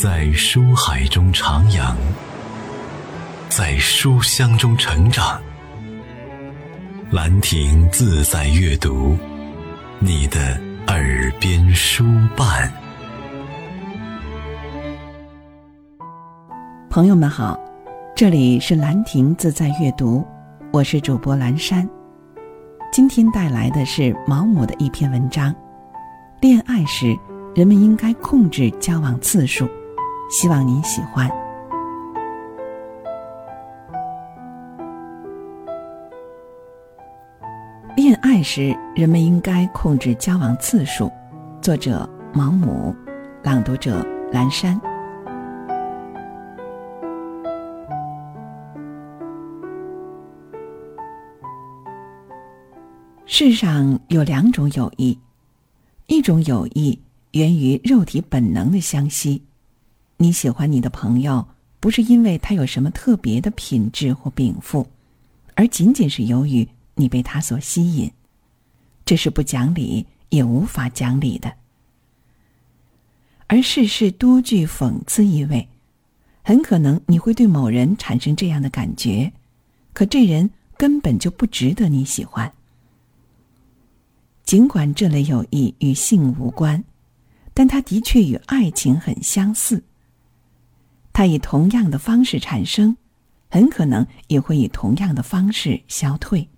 在书海中徜徉，在书香中成长。兰亭自在阅读，你的耳边书伴。朋友们好，这里是兰亭自在阅读，我是主播兰山。今天带来的是毛姆的一篇文章：恋爱时，人们应该控制交往次数。希望您喜欢。恋爱时，人们应该控制交往次数。作者：毛姆，朗读者：蓝山。世上有两种友谊，一种友谊源于肉体本能的相吸。你喜欢你的朋友，不是因为他有什么特别的品质或禀赋，而仅仅是由于你被他所吸引。这是不讲理也无法讲理的。而事事多具讽刺意味，很可能你会对某人产生这样的感觉，可这人根本就不值得你喜欢。尽管这类友谊与性无关，但它的确与爱情很相似。它以同样的方式产生，很可能也会以同样的方式消退。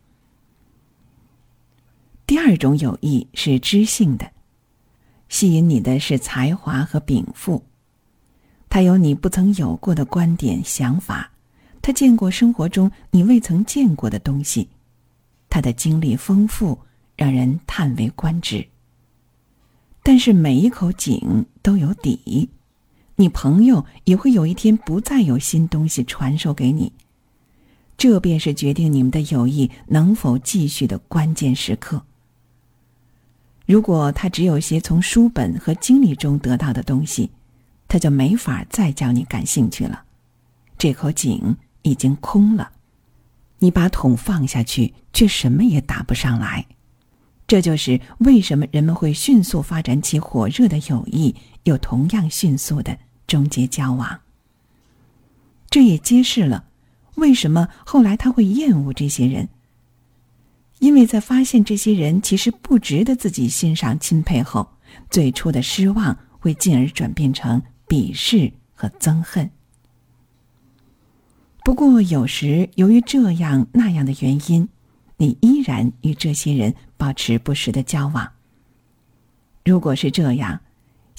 第二种友谊是知性的，吸引你的是才华和禀赋。他有你不曾有过的观点、想法，他见过生活中你未曾见过的东西，他的经历丰富，让人叹为观止。但是每一口井都有底。你朋友也会有一天不再有新东西传授给你，这便是决定你们的友谊能否继续的关键时刻。如果他只有些从书本和经历中得到的东西，他就没法再叫你感兴趣了。这口井已经空了，你把桶放下去，却什么也打不上来。这就是为什么人们会迅速发展起火热的友谊，又同样迅速的。终结交往，这也揭示了为什么后来他会厌恶这些人。因为在发现这些人其实不值得自己欣赏钦佩后，最初的失望会进而转变成鄙视和憎恨。不过，有时由于这样那样的原因，你依然与这些人保持不时的交往。如果是这样。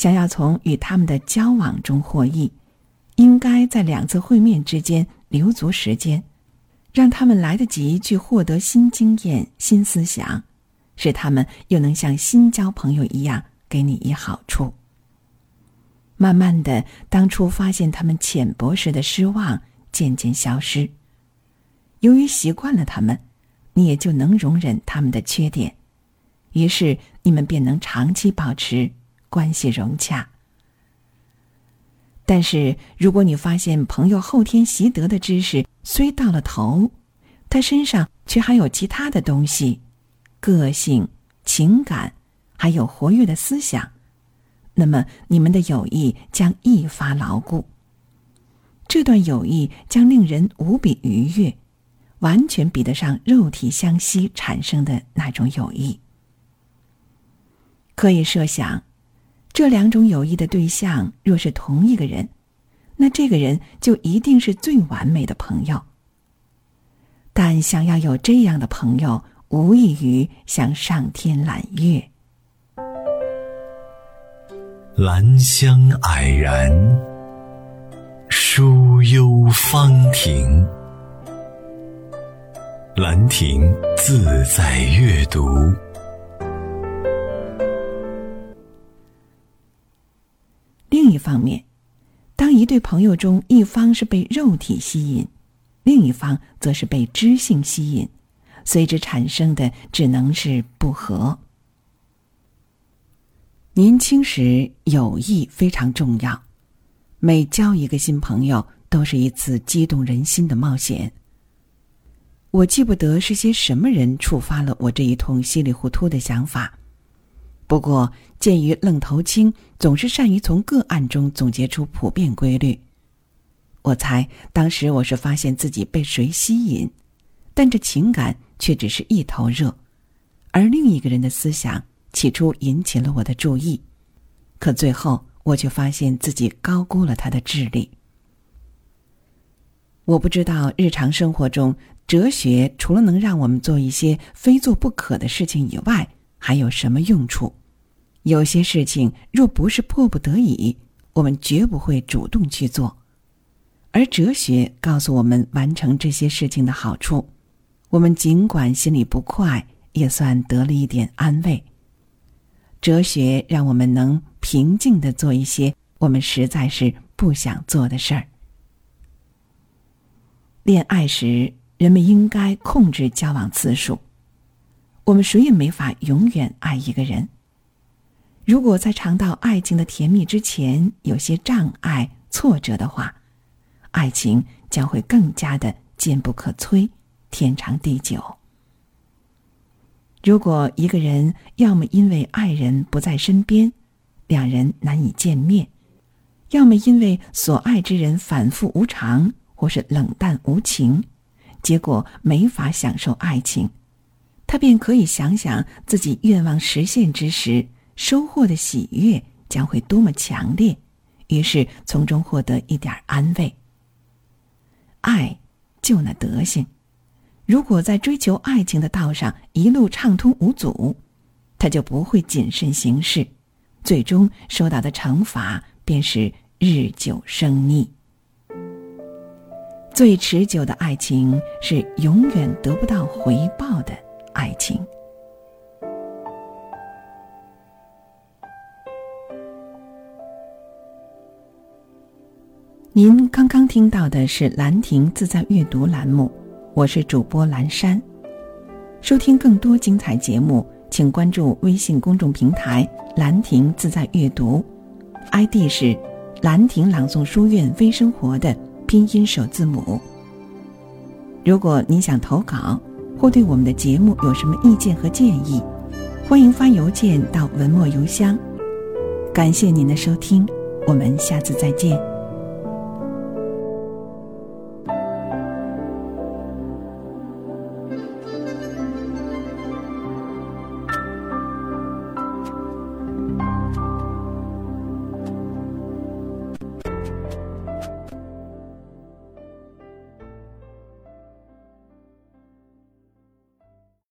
想要从与他们的交往中获益，应该在两次会面之间留足时间，让他们来得及去获得新经验、新思想，使他们又能像新交朋友一样给你以好处。慢慢的，当初发现他们浅薄时的失望渐渐消失，由于习惯了他们，你也就能容忍他们的缺点，于是你们便能长期保持。关系融洽，但是如果你发现朋友后天习得的知识虽到了头，他身上却还有其他的东西，个性、情感，还有活跃的思想，那么你们的友谊将愈发牢固。这段友谊将令人无比愉悦，完全比得上肉体相吸产生的那种友谊。可以设想。这两种友谊的对象若是同一个人，那这个人就一定是最完美的朋友。但想要有这样的朋友，无异于向上天揽月。兰香蔼然，书幽芳庭。兰亭自在阅读。一方面，当一对朋友中一方是被肉体吸引，另一方则是被知性吸引，随之产生的只能是不和。年轻时友谊非常重要，每交一个新朋友都是一次激动人心的冒险。我记不得是些什么人触发了我这一通稀里糊涂的想法。不过，鉴于愣头青总是善于从个案中总结出普遍规律，我猜当时我是发现自己被谁吸引，但这情感却只是一头热，而另一个人的思想起初引起了我的注意，可最后我却发现自己高估了他的智力。我不知道日常生活中，哲学除了能让我们做一些非做不可的事情以外，还有什么用处？有些事情若不是迫不得已，我们绝不会主动去做。而哲学告诉我们完成这些事情的好处，我们尽管心里不快，也算得了一点安慰。哲学让我们能平静的做一些我们实在是不想做的事儿。恋爱时，人们应该控制交往次数。我们谁也没法永远爱一个人。如果在尝到爱情的甜蜜之前有些障碍、挫折的话，爱情将会更加的坚不可摧、天长地久。如果一个人要么因为爱人不在身边，两人难以见面；要么因为所爱之人反复无常。或是冷淡无情，结果没法享受爱情，他便可以想想自己愿望实现之时收获的喜悦将会多么强烈，于是从中获得一点安慰。爱就那德行，如果在追求爱情的道上一路畅通无阻，他就不会谨慎行事，最终受到的惩罚便是日久生腻。最持久的爱情是永远得不到回报的爱情。您刚刚听到的是兰亭自在阅读栏目，我是主播兰山。收听更多精彩节目，请关注微信公众平台“兰亭自在阅读 ”，ID 是“兰亭朗诵书院微生活”的。拼音首字母。如果您想投稿，或对我们的节目有什么意见和建议，欢迎发邮件到文末邮箱。感谢您的收听，我们下次再见。